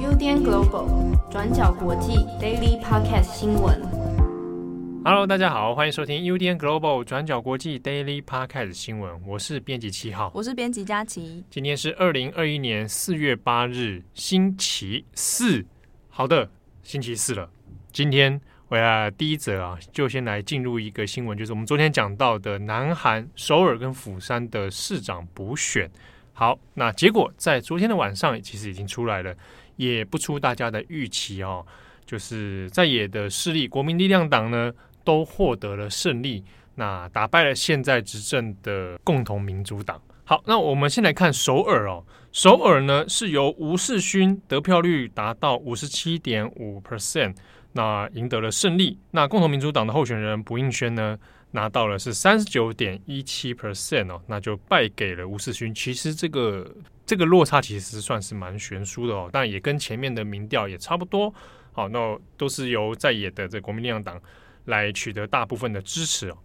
UDN Global 转角国际 Daily Podcast 新闻。Hello，大家好，欢迎收听 UDN Global 转角国际 Daily Podcast 新闻。我是编辑七号，我是编辑佳琪。今天是二零二一年四月八日，星期四。好的，星期四了。今天回来第一则啊，就先来进入一个新闻，就是我们昨天讲到的南韩首尔跟釜山的市长补选。好，那结果在昨天的晚上其实已经出来了。也不出大家的预期哦，就是在野的势力国民力量党呢，都获得了胜利，那打败了现在执政的共同民主党。好，那我们先来看首尔哦，首尔呢是由吴世勋得票率达到五十七点五 percent，那赢得了胜利。那共同民主党的候选人朴应宣呢，拿到了是三十九点一七 percent 哦，那就败给了吴世勋。其实这个。这个落差其实算是蛮悬殊的哦，但也跟前面的民调也差不多。好，那都是由在野的这国民力量党来取得大部分的支持哦。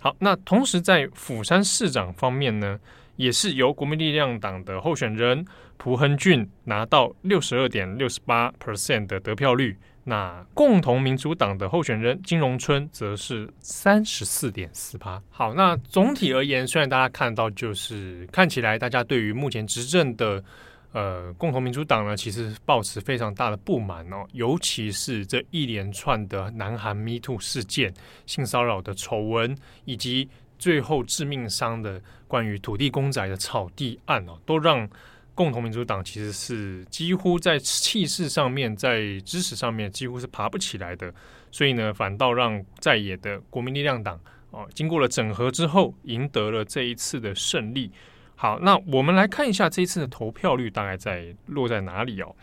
好，那同时在釜山市长方面呢，也是由国民力量党的候选人朴亨俊拿到六十二点六十八 percent 的得票率。那共同民主党的候选人金荣春则是三十四点四趴。好，那总体而言，虽然大家看到就是看起来大家对于目前执政的呃共同民主党呢，其实抱持非常大的不满哦，尤其是这一连串的南韩 Me Too 事件、性骚扰的丑闻，以及最后致命伤的关于土地公仔的草地案哦，都让。共同民主党其实是几乎在气势上面，在支持上面几乎是爬不起来的，所以呢，反倒让在野的国民力量党哦，经过了整合之后，赢得了这一次的胜利。好，那我们来看一下这一次的投票率大概在落在哪里哦？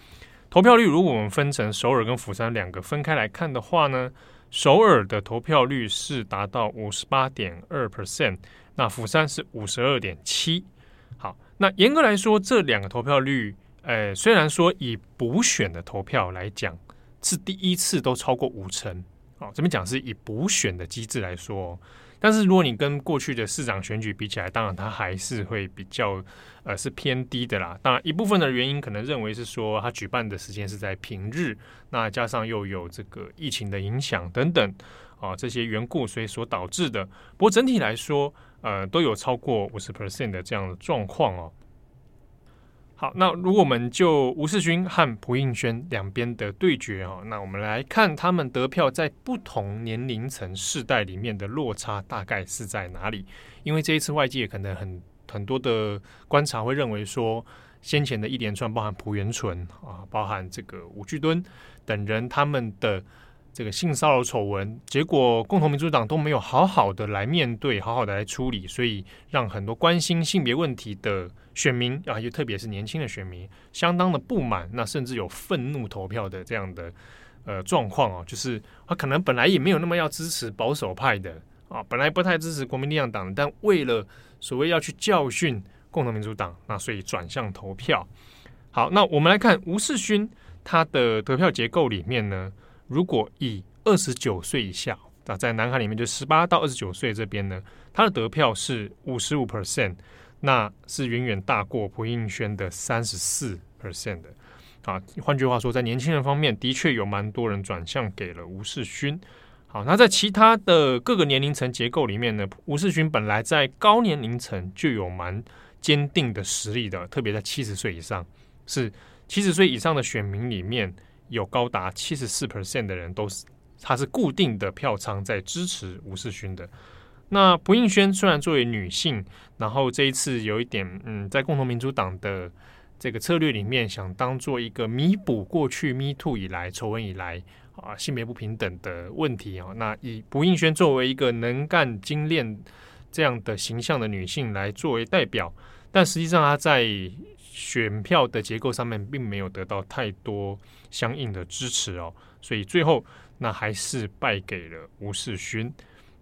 投票率如果我们分成首尔跟釜山两个分开来看的话呢，首尔的投票率是达到五十八点二 percent，那釜山是五十二点七。那严格来说，这两个投票率，呃，虽然说以补选的投票来讲是第一次都超过五成，哦，这边讲是以补选的机制来说，但是如果你跟过去的市长选举比起来，当然它还是会比较，呃，是偏低的啦。当然一部分的原因可能认为是说，它举办的时间是在平日，那加上又有这个疫情的影响等等，啊，这些缘故，所以所导致的。不过整体来说，呃，都有超过五十 percent 的这样的状况哦。好，那如果我们就吴世勋和朴应宣两边的对决哦，那我们来看他们得票在不同年龄层世代里面的落差大概是在哪里？因为这一次外界可能很很多的观察会认为说，先前的一连串包含朴元淳啊，包含这个武巨敦等人他们的。这个性骚扰丑闻，结果共同民主党都没有好好的来面对，好好的来处理，所以让很多关心性别问题的选民啊，又特别是年轻的选民，相当的不满，那甚至有愤怒投票的这样的呃状况啊，就是他可能本来也没有那么要支持保守派的啊，本来不太支持国民力量党，但为了所谓要去教训共同民主党，那所以转向投票。好，那我们来看吴世勋他的得票结构里面呢。如果以二十九岁以下，那在南韩里面就十八到二十九岁这边呢，他的得票是五十五 percent，那是远远大过朴应宣的三十四 percent 的。啊，换句话说，在年轻人方面，的确有蛮多人转向给了吴世勋。好，那在其他的各个年龄层结构里面呢，吴世勋本来在高年龄层就有蛮坚定的实力的，特别在七十岁以上，是七十岁以上的选民里面。有高达七十四 percent 的人都是，他是固定的票仓在支持吴世勋的。那朴应宣虽然作为女性，然后这一次有一点，嗯，在共同民主党的这个策略里面，想当做一个弥补过去 Me Too 以来丑闻以来啊性别不平等的问题啊。那以朴应宣作为一个能干、精炼这样的形象的女性来作为代表，但实际上她在选票的结构上面并没有得到太多相应的支持哦，所以最后那还是败给了吴世勋。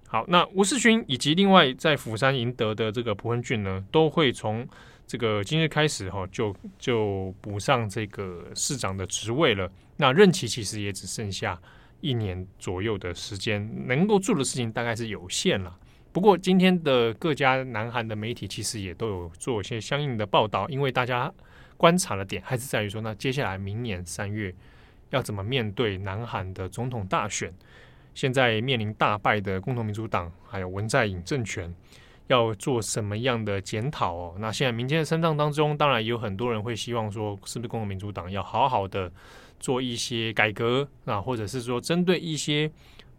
好，那吴世勋以及另外在釜山赢得的这个朴亨俊呢，都会从这个今日开始哈，就就补上这个市长的职位了。那任期其实也只剩下一年左右的时间，能够做的事情大概是有限了。不过今天的各家南韩的媒体其实也都有做一些相应的报道，因为大家观察的点还是在于说，那接下来明年三月要怎么面对南韩的总统大选？现在面临大败的共同民主党还有文在寅政权。要做什么样的检讨哦？那现在民间的声浪当中，当然有很多人会希望说，是不是共同民主党要好好的做一些改革啊，或者是说针对一些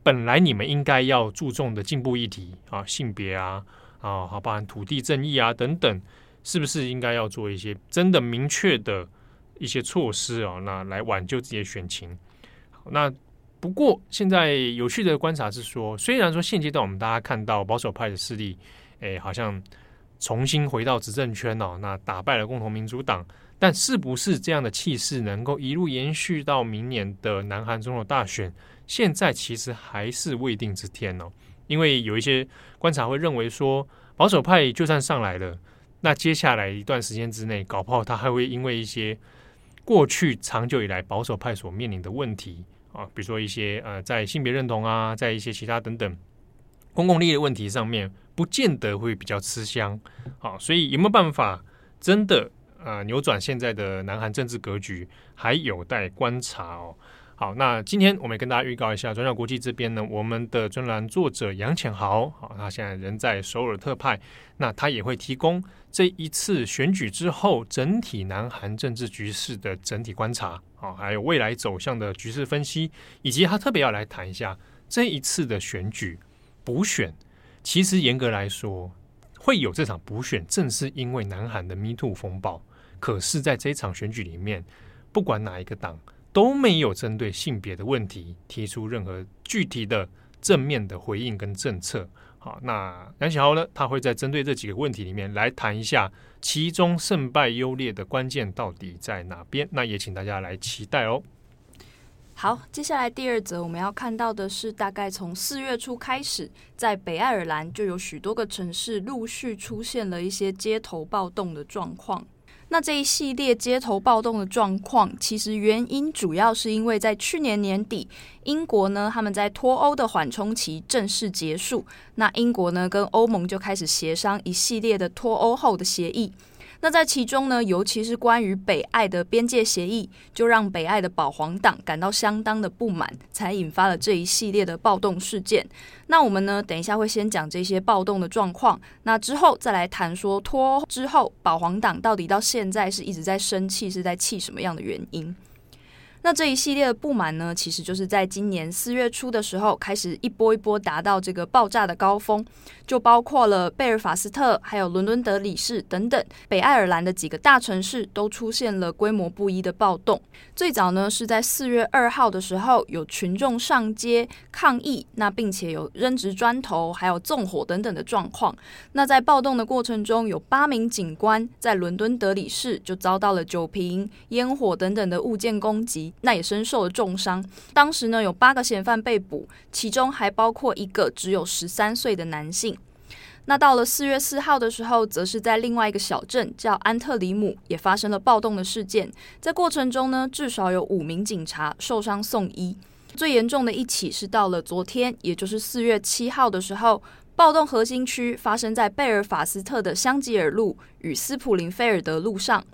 本来你们应该要注重的进步议题啊，性别啊啊，好包含土地正义啊等等，是不是应该要做一些真的明确的一些措施啊？那来挽救自己的选情。好，那不过现在有趣的观察是说，虽然说现阶段我们大家看到保守派的势力。哎，好像重新回到执政圈哦，那打败了共同民主党，但是不是这样的气势能够一路延续到明年的南韩总统大选？现在其实还是未定之天哦。因为有一些观察会认为说，保守派就算上来了，那接下来一段时间之内，搞不好他还会因为一些过去长久以来保守派所面临的问题啊，比如说一些呃，在性别认同啊，在一些其他等等公共利益的问题上面。不见得会比较吃香，好，所以有没有办法真的呃扭转现在的南韩政治格局，还有待观察哦。好，那今天我们也跟大家预告一下，转角国际这边呢，我们的专栏作者杨浅豪，好，他现在人在首尔特派，那他也会提供这一次选举之后整体南韩政治局势的整体观察，好，还有未来走向的局势分析，以及他特别要来谈一下这一次的选举补选。其实严格来说，会有这场补选，正是因为南韩的 Me Too 风暴。可是，在这场选举里面，不管哪一个党都没有针对性别的问题提出任何具体的正面的回应跟政策。好，那杨启豪呢，他会在针对这几个问题里面来谈一下，其中胜败优劣的关键到底在哪边？那也请大家来期待哦。好，接下来第二则我们要看到的是，大概从四月初开始，在北爱尔兰就有许多个城市陆续出现了一些街头暴动的状况。那这一系列街头暴动的状况，其实原因主要是因为在去年年底，英国呢他们在脱欧的缓冲期正式结束，那英国呢跟欧盟就开始协商一系列的脱欧后的协议。那在其中呢，尤其是关于北爱的边界协议，就让北爱的保皇党感到相当的不满，才引发了这一系列的暴动事件。那我们呢，等一下会先讲这些暴动的状况，那之后再来谈说脱欧之后，保皇党到底到现在是一直在生气，是在气什么样的原因？那这一系列的不满呢，其实就是在今年四月初的时候开始一波一波达到这个爆炸的高峰，就包括了贝尔法斯特、还有伦敦德里市等等北爱尔兰的几个大城市都出现了规模不一的暴动。最早呢是在四月二号的时候，有群众上街抗议，那并且有扔掷砖头，还有纵火等等的状况。那在暴动的过程中，有八名警官在伦敦德里市就遭到了酒瓶、烟火等等的物件攻击。那也身受了重伤。当时呢，有八个嫌犯被捕，其中还包括一个只有十三岁的男性。那到了四月四号的时候，则是在另外一个小镇叫安特里姆，也发生了暴动的事件。在过程中呢，至少有五名警察受伤送医。最严重的一起是到了昨天，也就是四月七号的时候，暴动核心区发生在贝尔法斯特的香吉尔路与斯普林菲尔德路上。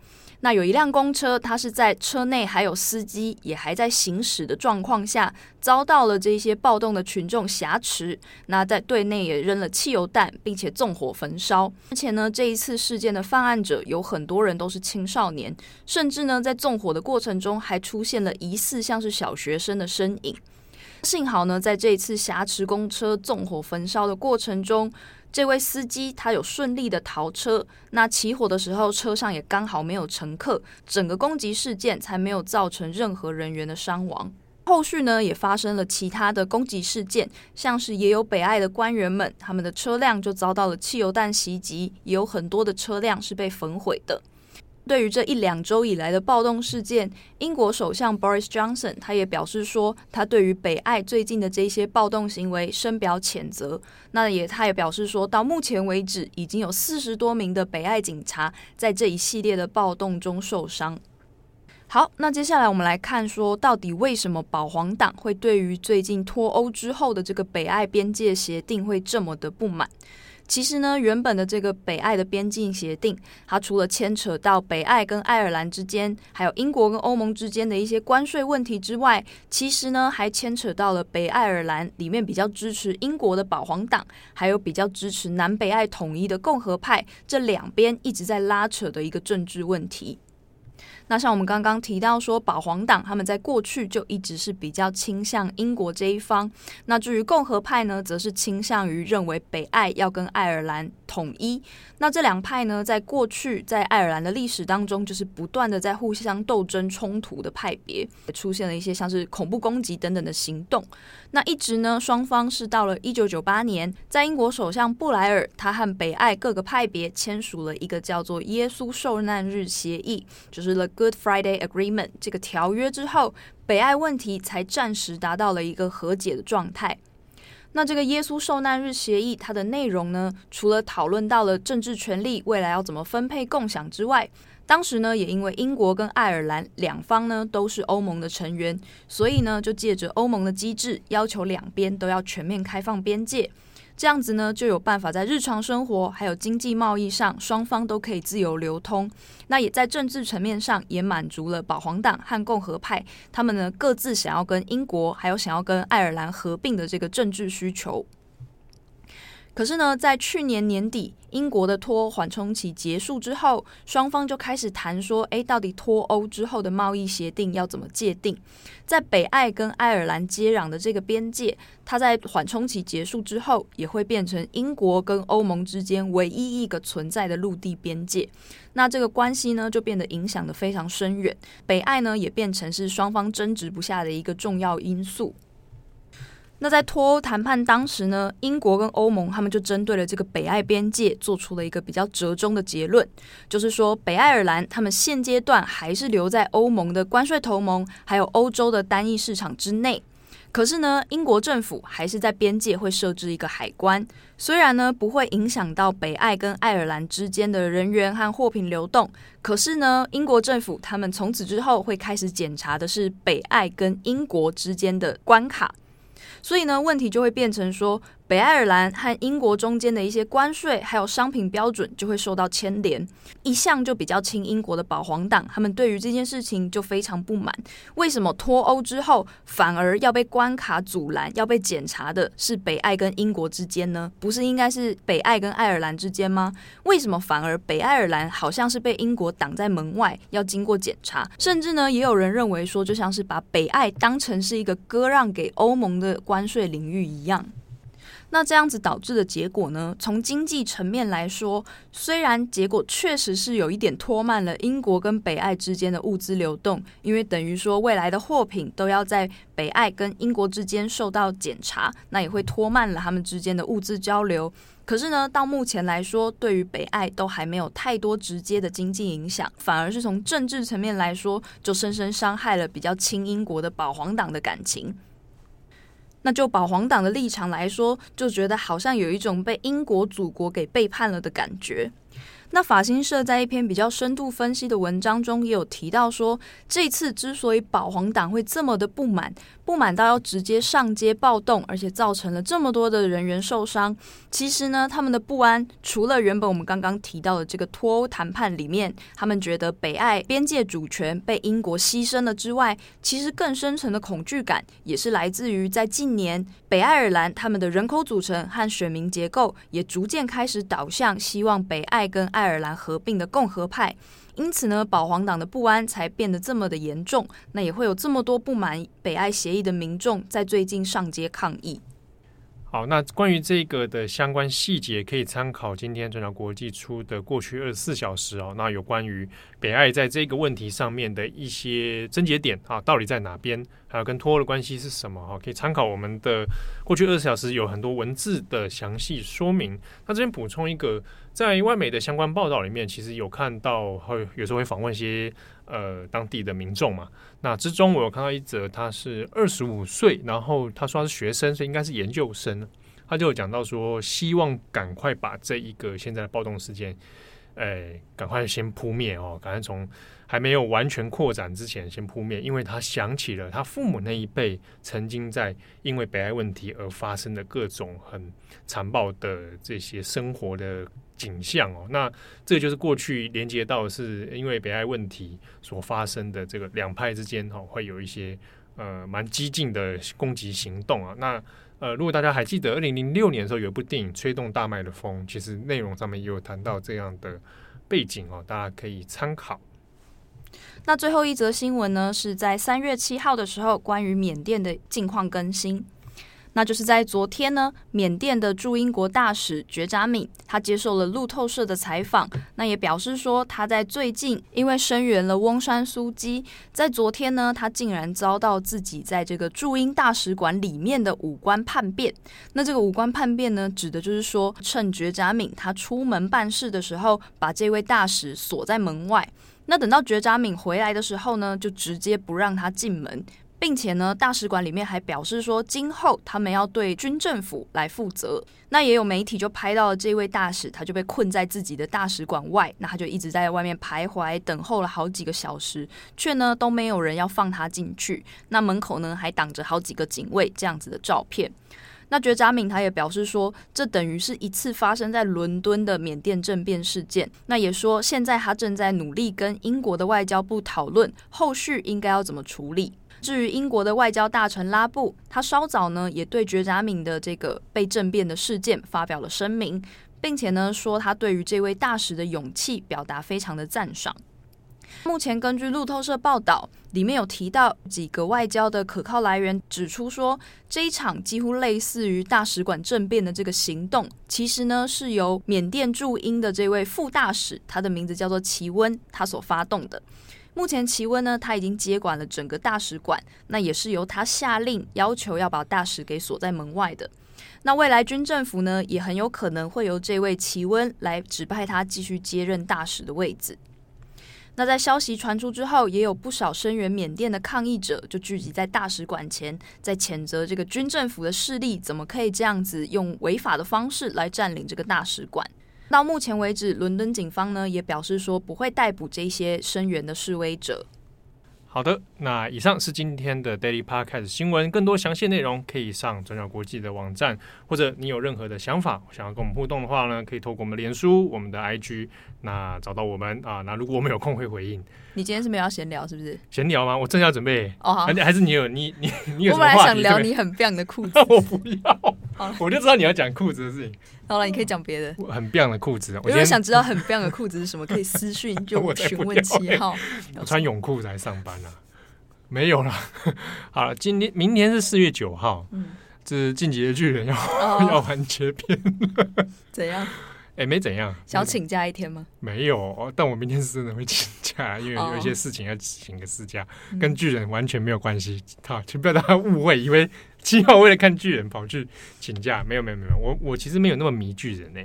那有一辆公车，它是在车内还有司机也还在行驶的状况下，遭到了这些暴动的群众挟持。那在队内也扔了汽油弹，并且纵火焚烧。而且呢，这一次事件的犯案者有很多人都是青少年，甚至呢，在纵火的过程中还出现了疑似像是小学生的身影。幸好呢，在这一次挟持公车、纵火焚烧的过程中，这位司机他有顺利的逃车，那起火的时候车上也刚好没有乘客，整个攻击事件才没有造成任何人员的伤亡。后续呢也发生了其他的攻击事件，像是也有北爱的官员们，他们的车辆就遭到了汽油弹袭击，也有很多的车辆是被焚毁的。对于这一两周以来的暴动事件，英国首相 Boris Johnson 他也表示说，他对于北爱最近的这些暴动行为深表谴责。那也，他也表示说，到目前为止，已经有四十多名的北爱警察在这一系列的暴动中受伤。好，那接下来我们来看说，到底为什么保皇党会对于最近脱欧之后的这个北爱边界协定会这么的不满？其实呢，原本的这个北爱的边境协定，它除了牵扯到北爱跟爱尔兰之间，还有英国跟欧盟之间的一些关税问题之外，其实呢，还牵扯到了北爱尔兰里面比较支持英国的保皇党，还有比较支持南北爱统一的共和派，这两边一直在拉扯的一个政治问题。那像我们刚刚提到说，保皇党他们在过去就一直是比较倾向英国这一方。那至于共和派呢，则是倾向于认为北爱要跟爱尔兰统一。那这两派呢，在过去在爱尔兰的历史当中，就是不断的在互相斗争冲突的派别，也出现了一些像是恐怖攻击等等的行动。那一直呢，双方是到了一九九八年，在英国首相布莱尔他和北爱各个派别签署了一个叫做耶稣受难日协议，就是了。Good Friday Agreement 这个条约之后，北爱问题才暂时达到了一个和解的状态。那这个耶稣受难日协议，它的内容呢，除了讨论到了政治权利未来要怎么分配共享之外，当时呢，也因为英国跟爱尔兰两方呢都是欧盟的成员，所以呢，就借着欧盟的机制，要求两边都要全面开放边界。这样子呢，就有办法在日常生活还有经济贸易上，双方都可以自由流通。那也在政治层面上，也满足了保皇党和共和派他们呢各自想要跟英国还有想要跟爱尔兰合并的这个政治需求。可是呢，在去年年底，英国的脱欧缓冲期结束之后，双方就开始谈说，诶，到底脱欧之后的贸易协定要怎么界定？在北爱跟爱尔兰接壤的这个边界，它在缓冲期结束之后，也会变成英国跟欧盟之间唯一一个存在的陆地边界。那这个关系呢，就变得影响得非常深远。北爱呢，也变成是双方争执不下的一个重要因素。那在脱欧谈判当时呢，英国跟欧盟他们就针对了这个北爱边界做出了一个比较折中的结论，就是说北爱尔兰他们现阶段还是留在欧盟的关税同盟，还有欧洲的单一市场之内。可是呢，英国政府还是在边界会设置一个海关，虽然呢不会影响到北爱跟爱尔兰之间的人员和货品流动，可是呢，英国政府他们从此之后会开始检查的是北爱跟英国之间的关卡。所以呢，问题就会变成说，北爱尔兰和英国中间的一些关税还有商品标准就会受到牵连。一向就比较亲英国的保皇党，他们对于这件事情就非常不满。为什么脱欧之后反而要被关卡阻拦、要被检查的是北爱跟英国之间呢？不是应该是北爱跟爱尔兰之间吗？为什么反而北爱尔兰好像是被英国挡在门外，要经过检查？甚至呢，也有人认为说，就像是把北爱当成是一个割让给欧盟的关税领域一样。那这样子导致的结果呢？从经济层面来说，虽然结果确实是有一点拖慢了英国跟北爱之间的物资流动，因为等于说未来的货品都要在北爱跟英国之间受到检查，那也会拖慢了他们之间的物资交流。可是呢，到目前来说，对于北爱都还没有太多直接的经济影响，反而是从政治层面来说，就深深伤害了比较亲英国的保皇党的感情。那就保皇党的立场来说，就觉得好像有一种被英国祖国给背叛了的感觉。那法新社在一篇比较深度分析的文章中也有提到说，这次之所以保皇党会这么的不满，不满到要直接上街暴动，而且造成了这么多的人员受伤，其实呢，他们的不安除了原本我们刚刚提到的这个脱欧谈判里面，他们觉得北爱边界主权被英国牺牲了之外，其实更深层的恐惧感也是来自于在近年北爱尔兰他们的人口组成和选民结构也逐渐开始导向希望北爱跟爱尔兰合并的共和派，因此呢，保皇党的不安才变得这么的严重。那也会有这么多不满北爱协议的民众在最近上街抗议。好，那关于这个的相关细节，可以参考今天转角国际出的过去二十四小时哦。那有关于北爱在这个问题上面的一些症结点啊，到底在哪边？还有跟脱欧的关系是什么？哈，可以参考我们的过去二十四小时有很多文字的详细说明。那这边补充一个，在外媒的相关报道里面，其实有看到会有时候会访问一些呃当地的民众嘛。那之中我有看到一则，他是二十五岁，然后他说他是学生，所以应该是研究生。他就有讲到说，希望赶快把这一个现在的暴动事件哎，赶快先扑灭哦，赶快从还没有完全扩展之前先扑灭，因为他想起了他父母那一辈曾经在因为北爱问题而发生的各种很残暴的这些生活的景象哦。那这就是过去连接到是因为北爱问题所发生的这个两派之间哈，会有一些呃蛮激进的攻击行动啊。那呃，如果大家还记得，二零零六年的时候有一部电影《吹动大麦的风》，其实内容上面也有谈到这样的背景哦，大家可以参考。那最后一则新闻呢，是在三月七号的时候，关于缅甸的近况更新。那就是在昨天呢，缅甸的驻英国大使觉扎敏，他接受了路透社的采访，那也表示说，他在最近因为声援了翁山苏姬，在昨天呢，他竟然遭到自己在这个驻英大使馆里面的武官叛变。那这个武官叛变呢，指的就是说，趁觉扎敏他出门办事的时候，把这位大使锁在门外。那等到觉扎敏回来的时候呢，就直接不让他进门。并且呢，大使馆里面还表示说，今后他们要对军政府来负责。那也有媒体就拍到了这位大使，他就被困在自己的大使馆外，那他就一直在外面徘徊，等候了好几个小时，却呢都没有人要放他进去。那门口呢还挡着好几个警卫，这样子的照片。那觉扎敏他也表示说，这等于是一次发生在伦敦的缅甸政变事件。那也说，现在他正在努力跟英国的外交部讨论后续应该要怎么处理。至于英国的外交大臣拉布，他稍早呢也对觉扎敏的这个被政变的事件发表了声明，并且呢说他对于这位大使的勇气表达非常的赞赏。目前根据路透社报道，里面有提到几个外交的可靠来源指出说，这一场几乎类似于大使馆政变的这个行动，其实呢是由缅甸驻英的这位副大使，他的名字叫做齐温，他所发动的。目前齐温呢，他已经接管了整个大使馆，那也是由他下令要求要把大使给锁在门外的。那未来军政府呢，也很有可能会由这位齐温来指派他继续接任大使的位置。那在消息传出之后，也有不少声援缅甸的抗议者就聚集在大使馆前，在谴责这个军政府的势力怎么可以这样子用违法的方式来占领这个大使馆。到目前为止，伦敦警方呢也表示说不会逮捕这些声援的示威者。好的，那以上是今天的 Daily Podcast 新闻。更多详细内容可以上转角国际的网站，或者你有任何的想法，想要跟我们互动的话呢，可以透过我们的脸书、我们的 IG，那找到我们啊。那如果我们有空会回应。你今天是没有要闲聊是不是？闲聊吗？我正要准备哦，好，还是你有你你你有什么话？我本来想聊你很棒的裤子，我不要。好，我就知道你要讲裤子的事情。好了，你可以讲别的。很棒的裤子，我就想知道很棒的裤子是什么，可以私讯 就询问七号。我穿泳裤来上班啊？没有了。好了，今天明天是四月九号，嗯，这是进击的巨人要 要完结篇。怎样？哎，没怎样，想请假一天吗？没有，但我明天是真的会请假，因为有一些事情要请个事假，跟巨人完全没有关系。好，请不要大家误会，以为七号为了看巨人跑去请假，没有，没有，没有，我我其实没有那么迷巨人呢。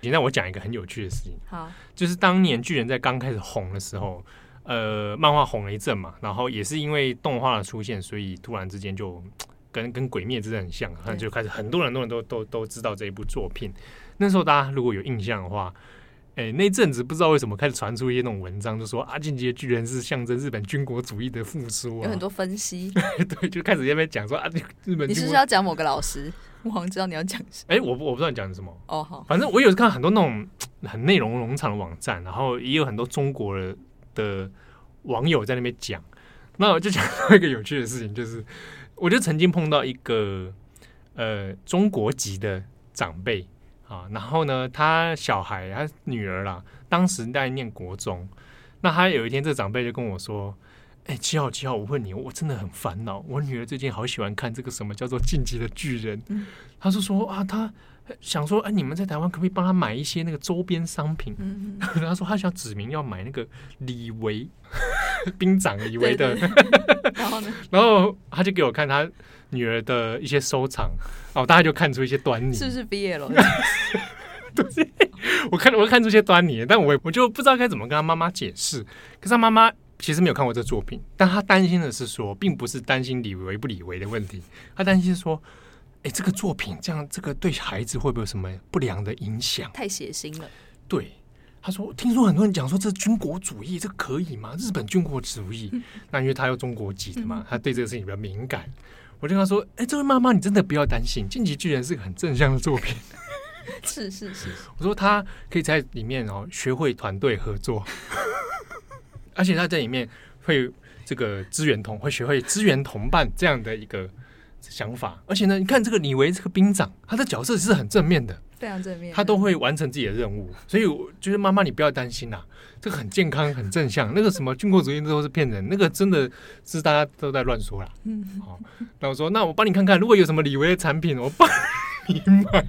现在我讲一个很有趣的事情，好，就是当年巨人在刚开始红的时候，呃，漫画红了一阵嘛，然后也是因为动画的出现，所以突然之间就跟跟鬼灭之刃很像，然后就开始很多人很多人都都都知道这一部作品。那时候大家如果有印象的话，哎、欸，那阵子不知道为什么开始传出一些那种文章，就说啊，进击的巨人是象征日本军国主义的复苏啊，有很多分析。对，就开始在那边讲说啊，日本。你是不是要讲某个老师？我好像知道你要讲什么。哎、欸，我我不知道你讲什么。哦，好。反正我有时看很多那种很内容农场的网站，然后也有很多中国的网友在那边讲。那我就讲到一个有趣的事情，就是我就曾经碰到一个呃中国籍的长辈。啊，然后呢，他小孩，他女儿啦，当时在念国中。那他有一天，这个长辈就跟我说：“哎，七号七号，我问你，我真的很烦恼。我女儿最近好喜欢看这个什么叫做《进击的巨人》。嗯”他就说：“啊，她想说，哎，你们在台湾可不可以帮她买一些那个周边商品？”嗯、他说他想指明要买那个李维 兵长李维的。然后呢，然后他就给我看他。女儿的一些收藏，哦，大家就看出一些端倪，是不是毕业了？对，我看我看出一些端倪，但我我就不知道该怎么跟他妈妈解释。可是他妈妈其实没有看过这作品，但他担心的是说，并不是担心李维不李维的问题，他担心说，哎，这个作品这样，这个对孩子会不会有什么不良的影响？太血腥了。对，他说：“听说很多人讲说这是军国主义，这可以吗？日本军国主义？那因为他有中国籍的嘛，他对这个事情比较敏感。我就跟他说：‘哎，这位妈妈，你真的不要担心，《进击巨人》是个很正向的作品。’是是是，我说他可以在里面哦学会团队合作，而且他在里面会这个支援同，会学会支援同伴这样的一个想法。而且呢，你看这个李维这个兵长，他的角色是很正面的。”非常正面，他都会完成自己的任务，所以我觉得妈妈你不要担心啦，这个很健康、很正向。那个什么军国主义都是骗人，那个真的是大家都在乱说啦。嗯，好，那我说，那我帮你看看，如果有什么李维的产品，我帮你买。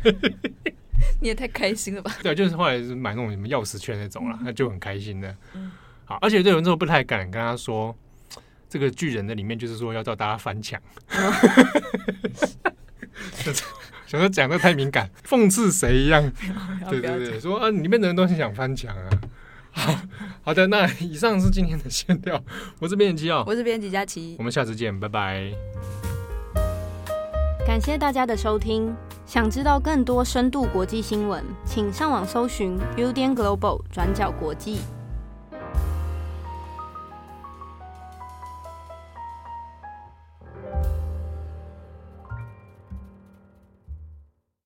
你也太开心了吧？对，就是后来是买那种什么钥匙圈那种啦，那就很开心的。好，而且这人之后不太敢跟他说，这个巨人的里面就是说要叫大家翻墙。想说讲的太敏感，讽刺谁一样？对对对，说啊，里面的人都很想翻墙啊。好好的，那以上是今天的闲聊。我是编辑七号，我是编辑佳琪，我们下次见，拜拜。感谢大家的收听。想知道更多深度国际新闻，请上网搜寻 Udan Global 转角国际。